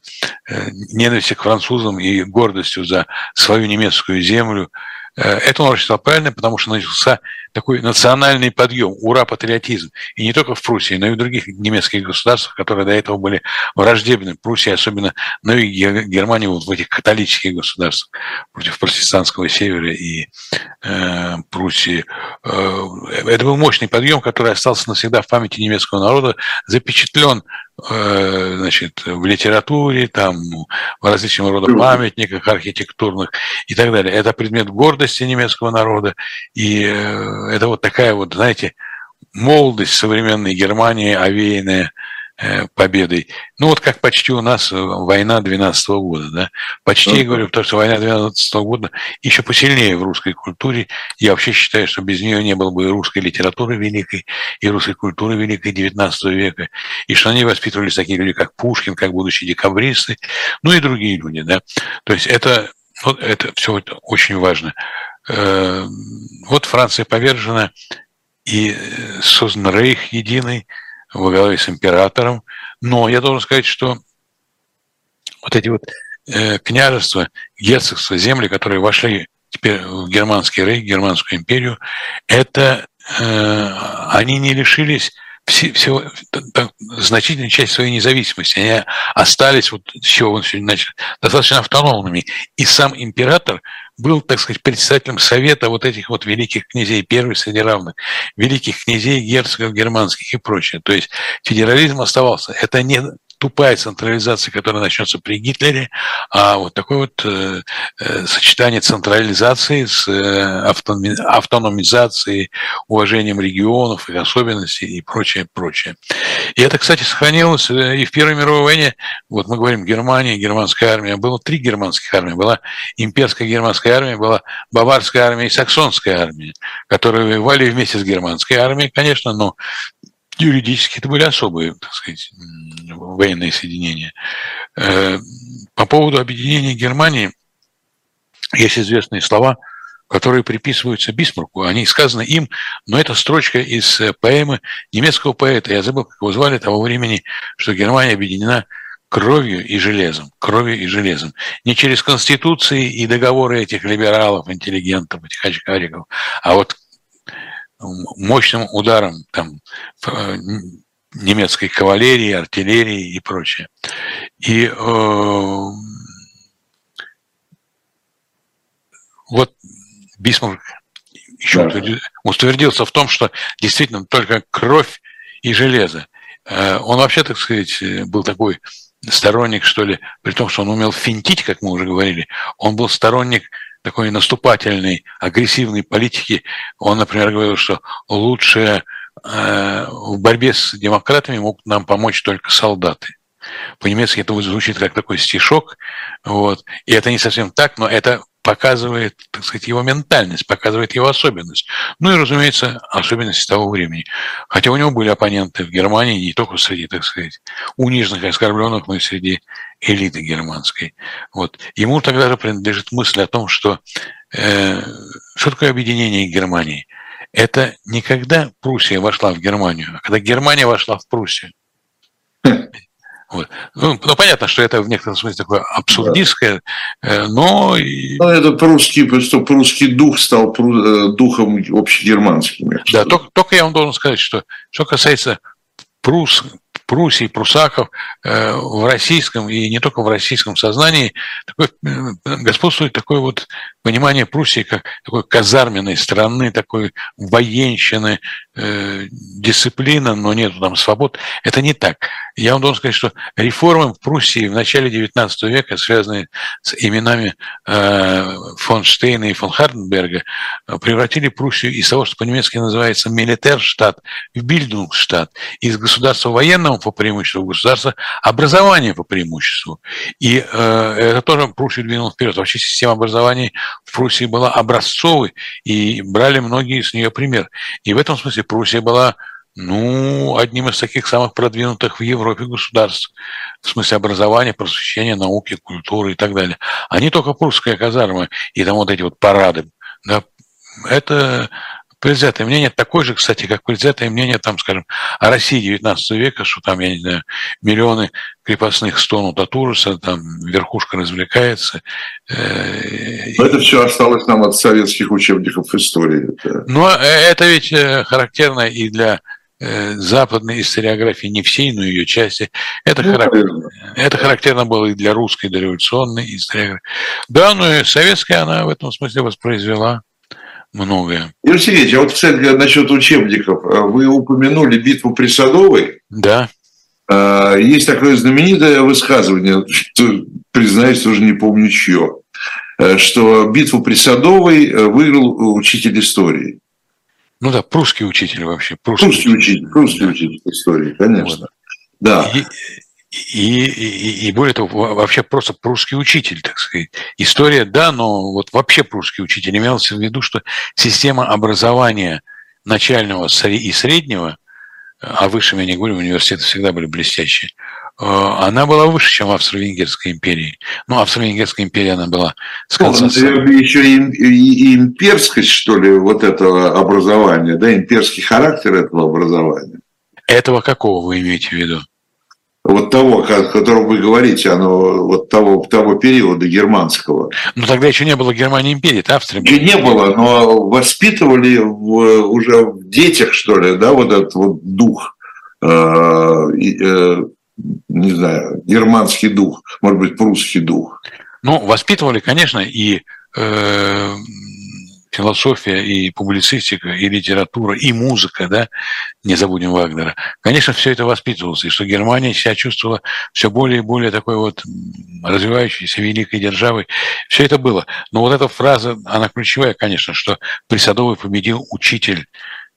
э, ненависти к французам и гордостью за свою немецкую землю, это он рассчитал правильно, потому что начался такой национальный подъем, ура, патриотизм. И не только в Пруссии, но и в других немецких государствах, которые до этого были враждебны. Пруссии, особенно на юге Германии, вот в этих католических государствах, против протестантского севера и э, Пруссии. Э, это был мощный подъем, который остался навсегда в памяти немецкого народа, запечатлен Э, значит, в литературе, там, в различного рода памятниках архитектурных и так далее. Это предмет гордости немецкого народа, и э, это вот такая вот, знаете, молодость современной Германии, овеянная Э, победой. Ну вот как почти у нас э, война 12 -го года, да? Почти, я говорю, потому что война 12 -го года еще посильнее в русской культуре. Я вообще считаю, что без нее не было бы и русской литературы великой, и русской культуры великой 19 века, и что они воспитывались такие люди, как Пушкин, как будущие декабристы, ну и другие люди, да? То есть это, вот это все это очень важно. Э, вот Франция повержена, и создан Рейх единый, во главе с императором. Но я должен сказать, что вот эти вот э, княжества, герцогства, земли, которые вошли теперь в германский рейх, германскую империю, это э, они не лишились всего, значительной части своей независимости. Они остались, вот с чего он сегодня начал, достаточно автономными. И сам император был, так сказать, председателем совета вот этих вот великих князей, первый среди равных, великих князей, герцогов германских и прочее. То есть федерализм оставался. Это не тупая централизация, которая начнется при Гитлере, а вот такое вот э, э, сочетание централизации с э, автономизацией, уважением регионов, их особенностей и прочее, прочее. И это, кстати, сохранилось э, и в Первой мировой войне. Вот мы говорим Германия, германская армия. Было три германских армии. Была имперская германская армия, была баварская армия и саксонская армия, которые воевали вместе с германской армией, конечно, но юридически это были особые, так сказать, военные соединения. Э, по поводу объединения Германии есть известные слова, которые приписываются Бисмарку. Они сказаны им, но это строчка из э, поэмы немецкого поэта. Я забыл, как его звали того времени, что Германия объединена кровью и железом, кровью и железом. Не через конституции и договоры этих либералов, интеллигентов, этих очкариков, а вот мощным ударом там, э, немецкой кавалерии, артиллерии и прочее. И э, вот Бисмарк еще да. утвердился в том, что действительно только кровь и железо. Э, он вообще, так сказать, был такой сторонник, что ли, при том, что он умел финтить, как мы уже говорили, он был сторонник такой наступательной, агрессивной политики. Он, например, говорил, что лучше э, в борьбе с демократами могут нам помочь только солдаты. По-немецки это звучит как такой стишок, вот. и это не совсем так, но это показывает, так сказать, его ментальность, показывает его особенность. Ну и, разумеется, особенности того времени. Хотя у него были оппоненты в Германии не только среди, так сказать, униженных и оскорбленных, но и среди элиты германской. Вот. Ему тогда же принадлежит мысль о том, что э, что такое объединение Германии? Это не когда Пруссия вошла в Германию, а когда Германия вошла в Пруссию. [LAUGHS] Вот. Ну, ну, понятно, что это в некотором смысле такое абсурдистское, да. Э, но... Ну, это прусский, что прусский дух стал э, духом общегерманским. Да, только, только я вам должен сказать, что что касается прус, Пруссии, прусаков э, в российском и не только в российском сознании такое, господствует такое вот понимание Пруссии как такой казарменной страны, такой военщины, э, дисциплина, но нет там свобод. Это не так. Я вам должен сказать, что реформы в Пруссии в начале XIX века, связанные с именами э, фон Штейна и фон Харденберга, превратили Пруссию из того, что по-немецки называется милитарштадт, в бильдунгштадт, из государства военного по преимуществу в государство образования по преимуществу. И э, это тоже Пруссию двинул вперед. Вообще система образования в Пруссии была образцовой, и брали многие с нее пример. И в этом смысле Пруссия была ну, одним из таких самых продвинутых в Европе государств в смысле образования, просвещения, науки, культуры и так далее. А не только прусская казарма и там вот эти вот парады. Да, это предвзятое мнение такое же, кстати, как предвзятое мнение, там, скажем, о России 19 века, что там, я не знаю, миллионы крепостных стонут от ужаса, там верхушка развлекается. Э, Но это все осталось нам от советских учебников истории. Но э, это ведь э, характерно и для западной историографии, не всей, но ее части. Это, ну, характерно, это характерно было и для русской дореволюционной историографии. Да, но и советская она в этом смысле воспроизвела многое. Юрий Сергеевич, а вот, кстати, насчет учебников. А вы упомянули битву при Садовой. Да. А, есть такое знаменитое высказывание, что, признаюсь, уже не помню чье, э, что битву при Садовой э, выиграл учитель истории. Ну да, прусский учитель вообще. Прусский, прусский учитель, прусский учитель истории, конечно. Вот. Да. И, и, и, и более того, вообще просто прусский учитель, так сказать. История, да, но вот вообще прусский учитель имелся в виду, что система образования начального и среднего, а высшем я не говорю, университеты всегда были блестящие, э, она была выше, чем в Австро-Венгерской империи. Ну, Австро-Венгерская империя, она была с конца... Ну, еще и, и, и имперскость, что ли, вот этого образования, да, имперский характер этого образования. Этого какого вы имеете в виду? Вот того, о котором вы говорите, оно вот того, того периода германского. Ну тогда еще не было Германии империи, это Австрия. Еще не было, но воспитывали в, уже в детях, что ли, да, вот этот вот дух, э, э, не знаю, германский дух, может быть, прусский дух. Ну, воспитывали, конечно, и э, философия, и публицистика, и литература, и музыка, да, не забудем Вагнера. Конечно, все это воспитывалось, и что Германия себя чувствовала все более и более такой вот развивающейся великой державой. Все это было. Но вот эта фраза, она ключевая, конечно, что при Садовой победил учитель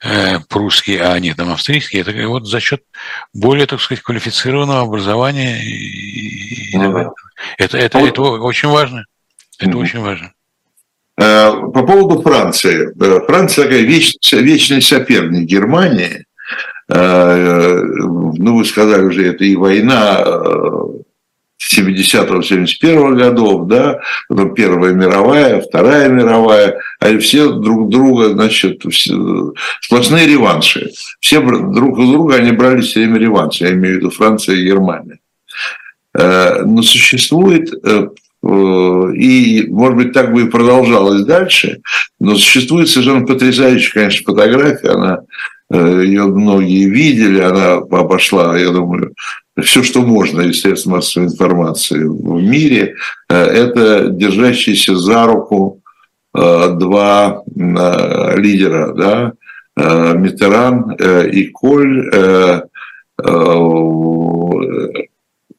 э, прусский, а не там австрийский, это вот за счет более, так сказать, квалифицированного образования. И, ну, это, это, это очень важно. Это mm-hmm. очень важно. Э, по поводу Франции. Э, Франция такая вечный, вечный соперник Германии. Э, ну, вы сказали уже, это и война 70-71 годов, да, потом Первая мировая, Вторая мировая, а все друг друга, значит, все, сплошные реванши. Все друг у друга они брали все время реванш, я имею в виду Франция и Германия. Но существует и, может быть, так бы и продолжалось дальше, но существует совершенно потрясающая, конечно, фотография, она, э, ее многие видели, она обошла, я думаю, все, что можно из средств массовой информации в мире, э, это держащиеся за руку два лидера, да, Митеран и Коль,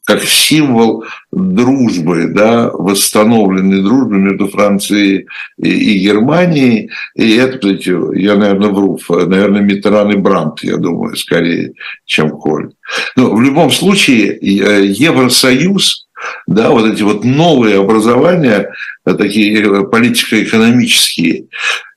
как символ дружбы, да, восстановленной дружбы между Францией и, и Германией. И это, кстати, я, наверное, вру, наверное, Митеран и Брант, я думаю, скорее, чем Коль. Но в любом случае, э, Евросоюз, да, вот эти вот новые образования, э, такие э, политико-экономические,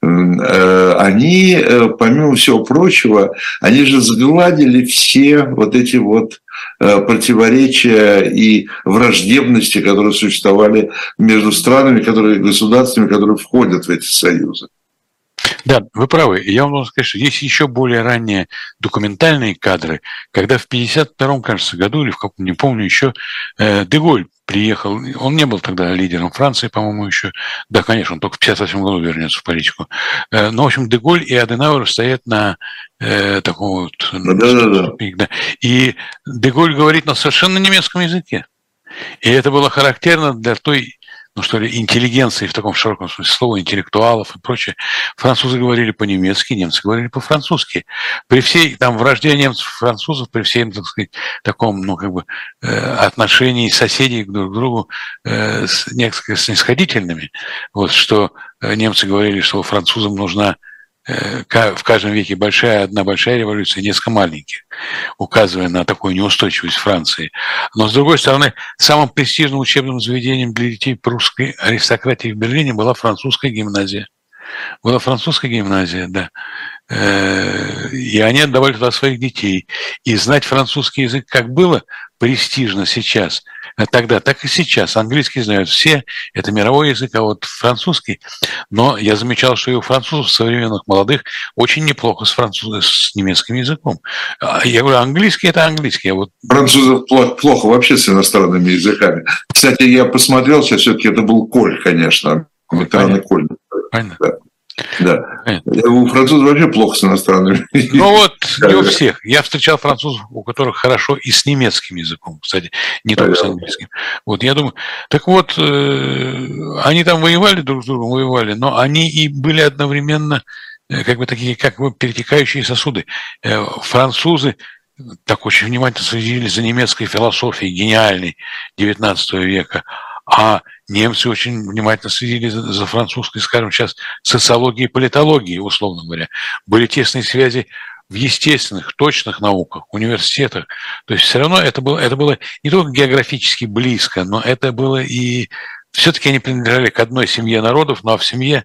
они, помимо всего прочего, они же сгладили все вот эти вот Э, противоречия и враждебности, которые существовали между странами, которые, государствами, которые входят в эти союзы. Да, вы правы. Я вам должен сказать, что есть еще более ранние документальные кадры, когда в 52 кажется, году, или в каком, не помню еще, э, Деголь приехал, он не был тогда лидером Франции, по-моему, еще. Да, конечно, он только в 58 году вернется в политику. Э, но, в общем, Деголь и Аденауэр стоят на э, таком вот... Да, да, да. да. И Деголь говорит на совершенно немецком языке. И это было характерно для той ну что ли, интеллигенции в таком широком смысле слова, интеллектуалов и прочее. Французы говорили по-немецки, немцы говорили по-французски. При всей там вражде немцев французов, при всем, так сказать, таком, ну, как бы, э, отношении соседей друг к другу э, с, несколько снисходительными, вот, что э, немцы говорили, что французам нужна в каждом веке большая, одна большая революция, несколько маленьких, указывая на такую неустойчивость Франции. Но, с другой стороны, самым престижным учебным заведением для детей прусской аристократии в Берлине была французская гимназия. Была французская гимназия, да. Э, и они отдавали туда своих детей. И знать французский язык как было престижно сейчас – тогда, так и сейчас. Английский знают все, это мировой язык, а вот французский. Но я замечал, что и у французов современных молодых очень неплохо с, француз... с немецким языком. А я говорю, английский – это английский. А вот... Французов плохо вообще с иностранными языками. Кстати, я посмотрел, сейчас все-таки это был Коль, конечно. Понятно. Коль. Понятно. Да. Да. У французов вообще плохо с иностранными. [LAUGHS] Ну вот, не у всех. Я встречал французов, у которых хорошо и с немецким языком, кстати, не только с английским. Вот, я думаю, так вот, э, они там воевали друг с другом, воевали, но они и были одновременно э, как бы такие, как бы перетекающие сосуды. Э, французы так очень внимательно следили за немецкой философией гениальной XIX века, а немцы очень внимательно следили за, за французской, скажем, сейчас социологией и политологией, условно говоря. Были тесные связи в естественных, точных науках, университетах. То есть все равно это было, это было не только географически близко, но это было и... Все-таки они принадлежали к одной семье народов, но в семье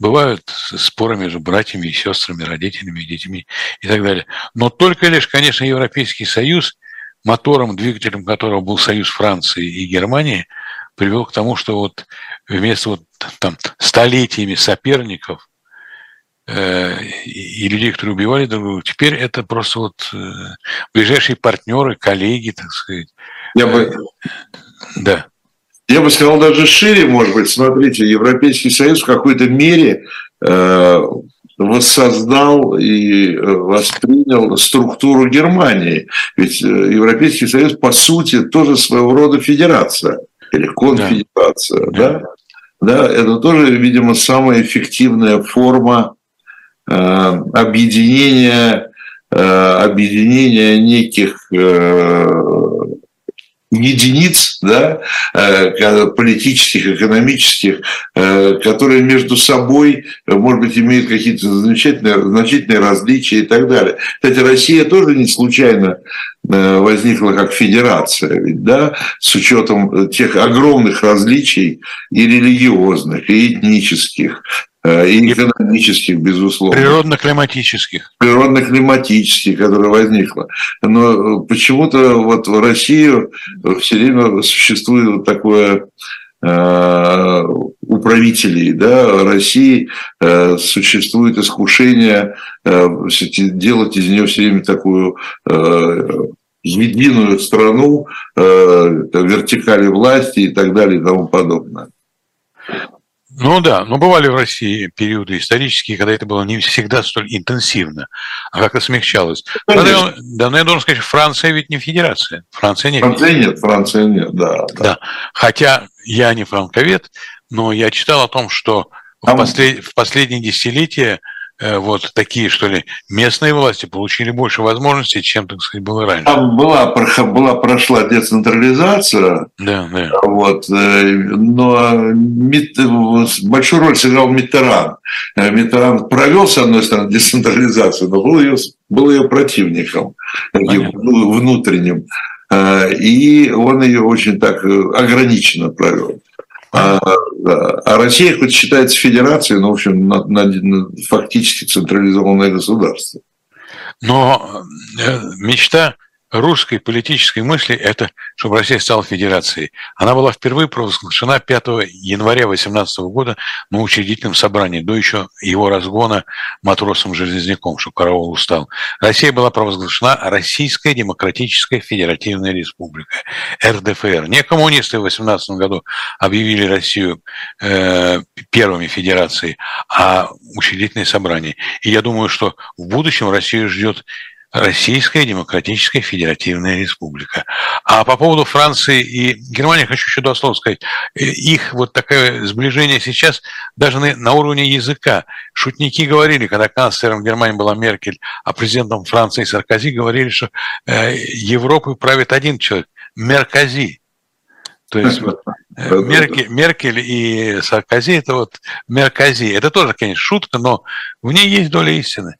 бывают споры между братьями и сестрами, родителями, детьми и так далее. Но только лишь, конечно, Европейский Союз, мотором, двигателем которого был союз Франции и Германии – привел к тому, что вот вместо вот там столетиями соперников э, и, людей, которые убивали друг друга, теперь это просто вот э, ближайшие партнеры, коллеги, так сказать. Я бы... Да. Я бы сказал даже шире, может быть, смотрите, Европейский Союз в какой-то мере э, воссоздал и э, воспринял структуру Германии. Ведь э, Европейский Союз, по сути, тоже своего рода федерация или конфедерация, да. да? да, это тоже, видимо, самая эффективная форма э, объединения, э, объединения неких э, единиц да, э, политических, экономических, э, которые между собой, может быть, имеют какие-то значительные, значительные различия и так далее. Кстати, Россия тоже не случайно э, возникла как федерация, ведь, да, с учетом тех огромных различий и религиозных, и этнических, Э, и экономических, безусловно. Природно-климатических. Природно-климатических, которая возникла. Но почему-то вот в Россию все время существует вот такое э, у правителей да, России э, существует искушение делать из нее все время такую единую страну, вертикали власти и так далее и тому подобное. Ну да, но бывали в России периоды исторические, когда это было не всегда столь интенсивно, а как-то смягчалось. Конечно. Да, но я должен сказать, Франция ведь не федерация. Франция нет. Франция нет, Франция нет, да. Да, да. хотя я не франковед, но я читал о том, что в, послед... в последние десятилетия вот такие, что ли, местные власти получили больше возможностей, чем, так сказать, было раньше. Там была, была прошла децентрализация, да, да. Вот, э, но большую роль сыграл Миттеран. Э, Миттеран провел, с одной стороны, [LAUGHS] децентрализацию, но был ее, был ее противником, таким внутренним. И он ее очень так ограниченно провел. А, а Россия хоть считается федерацией, но, в общем, на, на, на фактически централизованное государство. Но э, мечта русской политической мысли – это чтобы Россия стала федерацией. Она была впервые провозглашена 5 января 2018 года на учредительном собрании, до еще его разгона матросом-железняком, что караул устал. Россия была провозглашена Российская Демократическая Федеративная Республика, РДФР. Не коммунисты в 2018 году объявили Россию э, первыми федерацией, а учредительное собрание. И я думаю, что в будущем Россию ждет Российская Демократическая Федеративная Республика. А по поводу Франции и Германии хочу еще два слова сказать. Э, их вот такое сближение сейчас даже на, на уровне языка. Шутники говорили, когда канцлером Германии была Меркель, а президентом Франции Саркози говорили, что э, Европой правит один человек – Меркази. То есть вот, э, Меркель, Меркель и Саркози – это вот Меркази. Это тоже, конечно, шутка, но в ней есть доля истины.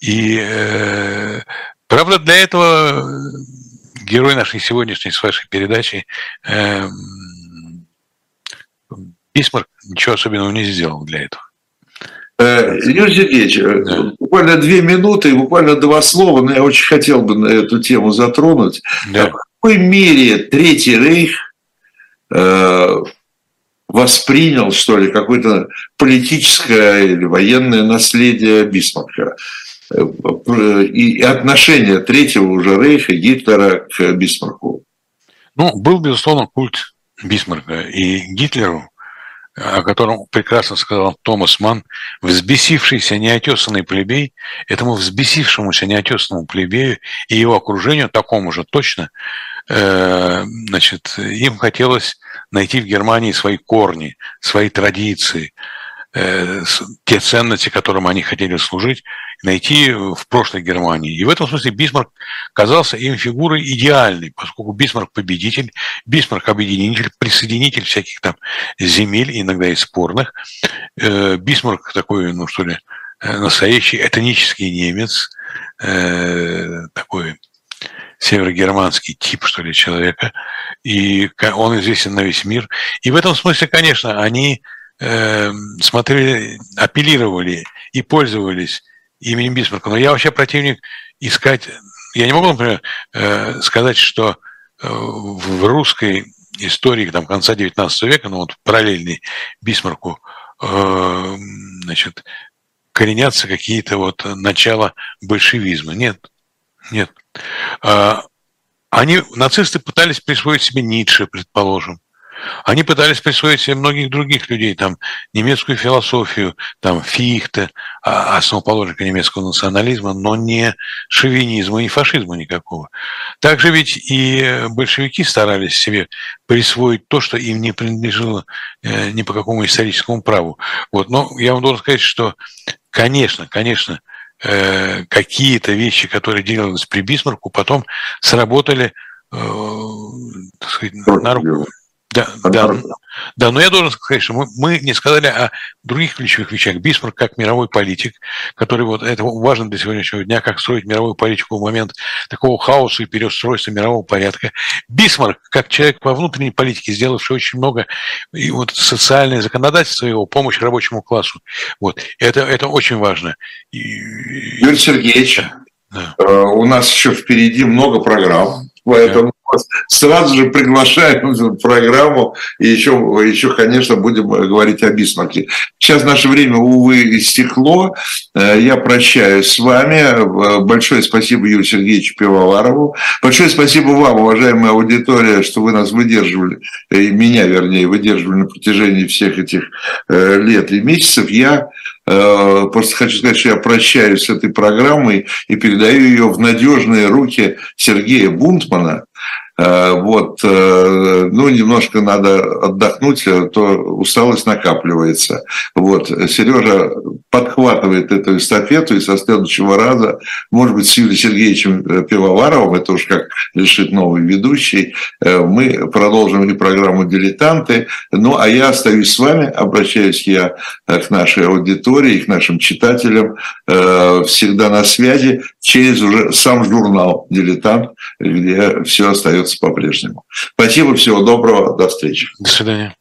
И, э, правда, для этого герой нашей сегодняшней с вашей передачи э, Бисмарк ничего особенного не сделал для этого. Э, Юрий Сергеевич, э, да. буквально две минуты, буквально два слова, но я очень хотел бы на эту тему затронуть. Да. В какой мере Третий Рейх э, воспринял, что ли, какое-то политическое или военное наследие Бисмарка? И отношение Третьего уже Рейха Гитлера к Бисмарку? Ну, был, безусловно, культ Бисмарка. И Гитлеру, о котором прекрасно сказал Томас Ман, взбесившийся неотесанный плебей, этому взбесившемуся неотесанному плебею и его окружению, такому же точно, э, значит, им хотелось найти в Германии свои корни, свои традиции, э, те ценности, которым они хотели служить, найти в прошлой Германии. И в этом смысле Бисмарк казался им фигурой идеальной, поскольку Бисмарк победитель, Бисмарк объединитель, присоединитель всяких там земель, иногда и спорных. Э, Бисмарк такой, ну что ли, э, настоящий этнический немец, э, такой северогерманский тип, что ли, человека, и он известен на весь мир. И в этом смысле, конечно, они смотрели, апеллировали и пользовались именем Бисмарка. Но я вообще противник искать... Я не могу, например, э, сказать, что э, в русской истории там, конца XIX века, ну вот параллельный Бисмарку, э, значит, коренятся какие-то вот начала большевизма. Нет, нет. А, они, нацисты пытались присвоить себе Ницше, предположим. Они пытались присвоить себе многих других людей, там, немецкую философию, там, Фихте, а, основоположника немецкого национализма, но не шовинизма и фашизма никакого. Также ведь и большевики старались себе присвоить то, что им не принадлежало э, ни по какому историческому праву. Вот. Но я вам должен сказать, что, конечно, конечно, э, какие-то вещи, которые делались при Бисмарку, потом сработали э, сказать, на руку да, да, да, но я должен сказать, что мы, мы не сказали о других ключевых вещах. Бисмарк как мировой политик, который вот это важно для сегодняшнего дня, как строить мировую политику в момент такого хаоса и переустройства мирового порядка. Бисмарк как человек во внутренней политике, сделавший очень много и вот социальное законодательство его, помощь рабочему классу. Вот это это очень важно. И... Юрий Сергеевич, да. Э, у нас еще впереди много программ, поэтому сразу же приглашаем [LAUGHS] в программу, и еще, еще, конечно, будем говорить о Бисмарке. Сейчас наше время, увы, истекло. Э, я прощаюсь с вами. Большое спасибо Юрию Сергеевичу Пивоварову. Большое спасибо вам, уважаемая аудитория, что вы нас выдерживали, и меня, вернее, выдерживали на протяжении всех этих э, лет и месяцев. Я э, Просто хочу сказать, что я прощаюсь с этой программой и передаю ее в надежные руки Сергея Бунтмана, Э, вот, э, ну, немножко надо отдохнуть, а то усталость накапливается. Вот, Сережа подхватывает эту эстафету, и со следующего раза, может быть, с Юрием Сергеевичем э, Пивоваровым, это уж как решит новый ведущий, мы продолжим и программу «Дилетанты». Ну, а я остаюсь с вами, обращаюсь я к нашей аудитории, к нашим читателям, всегда на связи через уже сам журнал «Дилетант», где все остается по-прежнему. Спасибо, всего доброго, до встречи. До свидания.